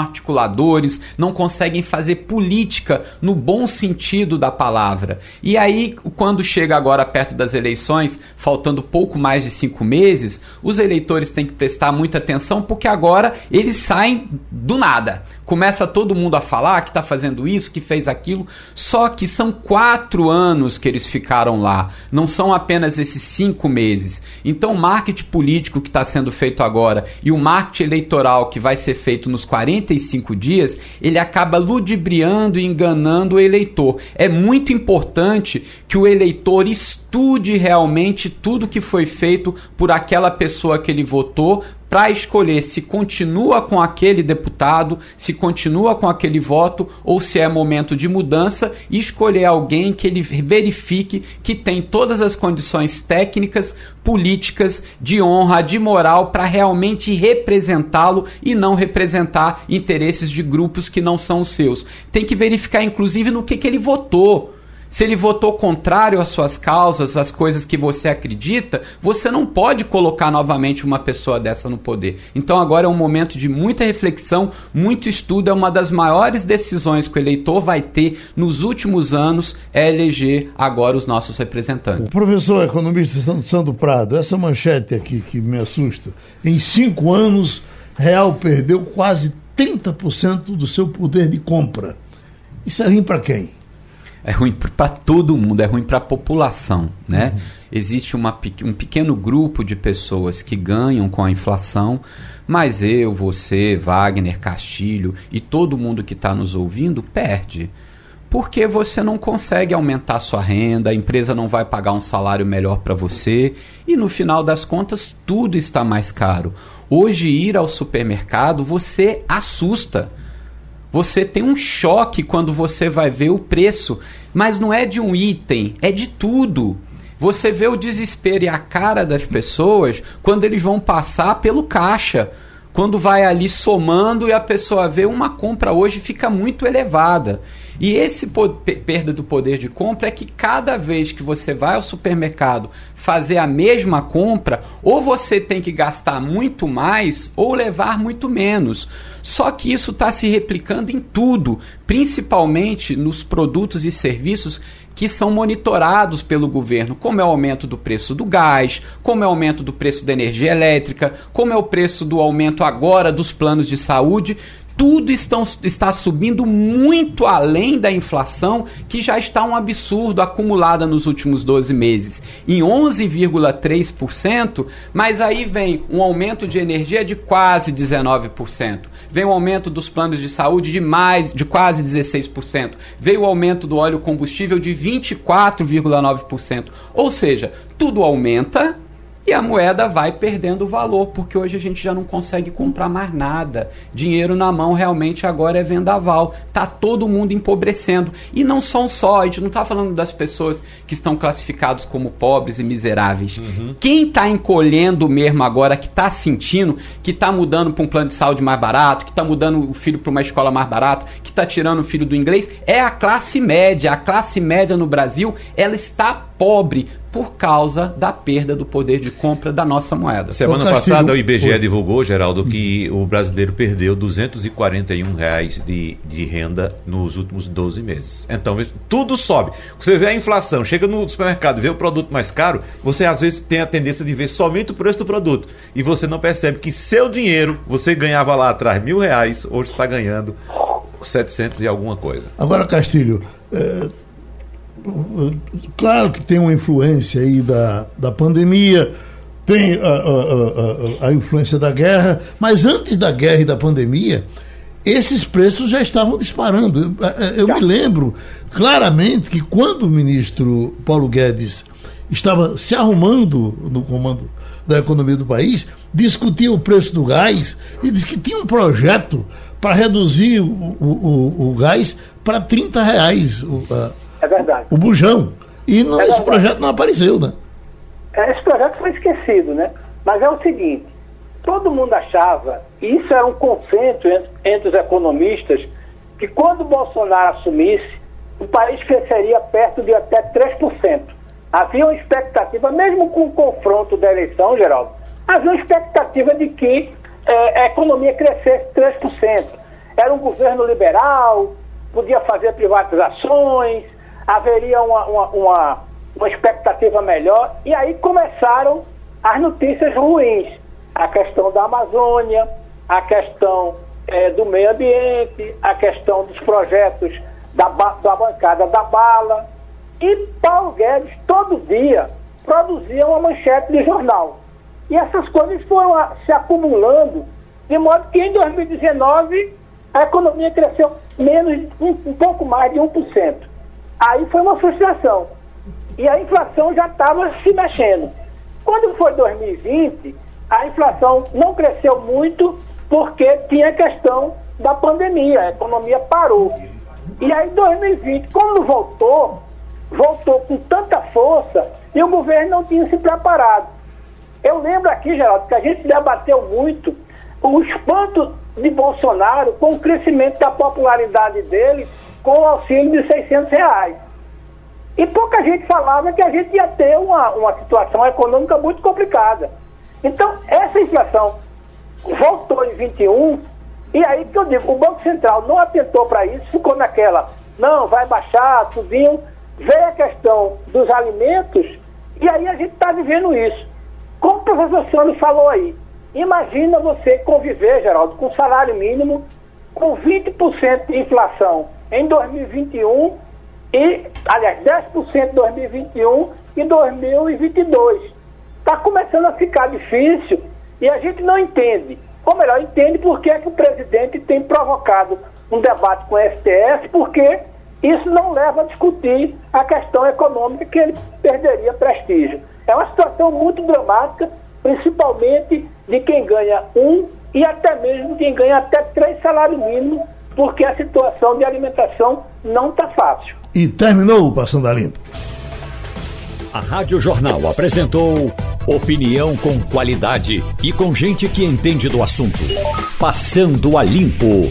articuladores, não conseguem fazer política no bom sentido da palavra. E aí, quando chega agora perto das eleições, faltando pouco mais de cinco meses, os eleitores têm que prestar muita atenção, porque agora eles saem do nada começa todo mundo a falar que está fazendo isso, que fez aquilo, só que são quatro anos que eles ficaram lá, não são apenas esses cinco meses. Então, o marketing político que está sendo feito agora e o marketing eleitoral que vai ser feito nos 45 dias, ele acaba ludibriando e enganando o eleitor. É muito importante que o eleitor estude realmente tudo que foi feito por aquela pessoa que ele votou para escolher se continua com aquele deputado, se continua com aquele voto ou se é momento de mudança e escolher alguém que ele verifique que tem todas as condições técnicas, políticas, de honra, de moral para realmente representá-lo e não representar interesses de grupos que não são os seus. Tem que verificar inclusive no que, que ele votou. Se ele votou contrário às suas causas, às coisas que você acredita, você não pode colocar novamente uma pessoa dessa no poder. Então agora é um momento de muita reflexão, muito estudo, é uma das maiores decisões que o eleitor vai ter nos últimos anos é eleger agora os nossos representantes. O professor economista Santo Prado, essa manchete aqui que me assusta. Em cinco anos, Real perdeu quase 30% do seu poder de compra. Isso é ruim para quem? É ruim para todo mundo, é ruim para a população, né? Uhum. Existe uma, um pequeno grupo de pessoas que ganham com a inflação, mas eu, você, Wagner, Castilho e todo mundo que está nos ouvindo perde. Porque você não consegue aumentar sua renda, a empresa não vai pagar um salário melhor para você e no final das contas tudo está mais caro. Hoje ir ao supermercado você assusta você tem um choque quando você vai ver o preço, mas não é de um item, é de tudo. Você vê o desespero e a cara das pessoas quando eles vão passar pelo caixa. Quando vai ali somando e a pessoa vê uma compra hoje fica muito elevada. E esse perda do poder de compra é que cada vez que você vai ao supermercado fazer a mesma compra, ou você tem que gastar muito mais ou levar muito menos. Só que isso está se replicando em tudo, principalmente nos produtos e serviços que são monitorados pelo governo, como é o aumento do preço do gás, como é o aumento do preço da energia elétrica, como é o preço do aumento agora dos planos de saúde tudo estão, está subindo muito além da inflação, que já está um absurdo acumulada nos últimos 12 meses, em 11,3%, mas aí vem um aumento de energia de quase 19%, vem o um aumento dos planos de saúde de mais de quase 16%, veio o aumento do óleo combustível de 24,9%. Ou seja, tudo aumenta e a moeda vai perdendo valor, porque hoje a gente já não consegue comprar mais nada. Dinheiro na mão realmente agora é vendaval. Tá todo mundo empobrecendo. E não são só, a gente não está falando das pessoas que estão classificados como pobres e miseráveis. Uhum. Quem está encolhendo mesmo agora, que está sentindo, que está mudando para um plano de saúde mais barato, que está mudando o filho para uma escola mais barata, que está tirando o filho do inglês, é a classe média. A classe média no Brasil, ela está pobre por causa da perda do poder de compra da nossa moeda. Semana passada o IBGE Foi. divulgou, Geraldo, que o brasileiro perdeu 241 reais de, de renda nos últimos 12 meses. Então, tudo sobe. Você vê a inflação, chega no supermercado, vê o produto mais caro, você às vezes tem a tendência de ver somente o preço do produto. E você não percebe que seu dinheiro, você ganhava lá atrás mil reais, hoje está ganhando 700 e alguma coisa. Agora, Castilho, é claro que tem uma influência aí da, da pandemia, tem a, a, a, a, influência da guerra, mas antes da guerra e da pandemia, esses preços já estavam disparando. Eu, eu me lembro claramente que quando o ministro Paulo Guedes estava se arrumando no comando da economia do país, discutia o preço do gás e disse que tinha um projeto para reduzir o, o, o, o gás para 30 reais. O, a, É verdade. O bujão. E não, É esse projeto não apareceu, né? É, Esse projeto foi esquecido, né? Mas é o seguinte: todo mundo achava, e isso era um consenso entre, entre os economistas, que quando Bolsonaro assumisse, o país cresceria perto de até 3%. Havia uma expectativa, mesmo com o confronto da eleição, Geraldo, havia uma expectativa de que eh, a economia crescesse 3%. Era um governo liberal, podia fazer privatizações, haveria uma, uma, uma, uma expectativa melhor, e aí começaram as notícias ruins. A questão da Amazônia, a questão eh, do meio ambiente, a questão dos projetos da, da bancada da bala. E Paulo Guedes, todo dia, produzia uma manchete de jornal. E essas coisas foram a- se acumulando, de modo que em 2019 a economia cresceu menos, um, um pouco mais de 1%. Aí foi uma frustração. E a inflação já estava se mexendo. Quando foi 2020, a inflação não cresceu muito porque tinha questão da pandemia, a economia parou. E aí 2020, quando voltou, voltou com tanta força e o governo não tinha se preparado. Eu lembro aqui, Geraldo, que a gente debateu muito o espanto de Bolsonaro com o crescimento da popularidade dele com o auxílio de 600 reais. E pouca gente falava que a gente ia ter uma, uma situação econômica muito complicada. Então, essa inflação voltou em 21, e aí que eu digo, o Banco Central não atentou para isso, ficou naquela, não, vai baixar, tudinho, veio a questão dos alimentos, e aí a gente está vivendo isso. Como o professor Sandro falou aí, imagina você conviver, Geraldo, com salário mínimo, com 20% de inflação em 2021 e, aliás, 10% em 2021 e 2022. Está começando a ficar difícil e a gente não entende. Ou melhor, entende por que, é que o presidente tem provocado um debate com o STF, porque isso não leva a discutir a questão econômica que ele perderia prestígio. É uma situação muito dramática, principalmente de quem ganha um e até mesmo quem ganha até três salários mínimos, porque a situação de alimentação não está fácil. E terminou o Passando a Limpo. A Rádio Jornal apresentou opinião com qualidade e com gente que entende do assunto. Passando a Limpo.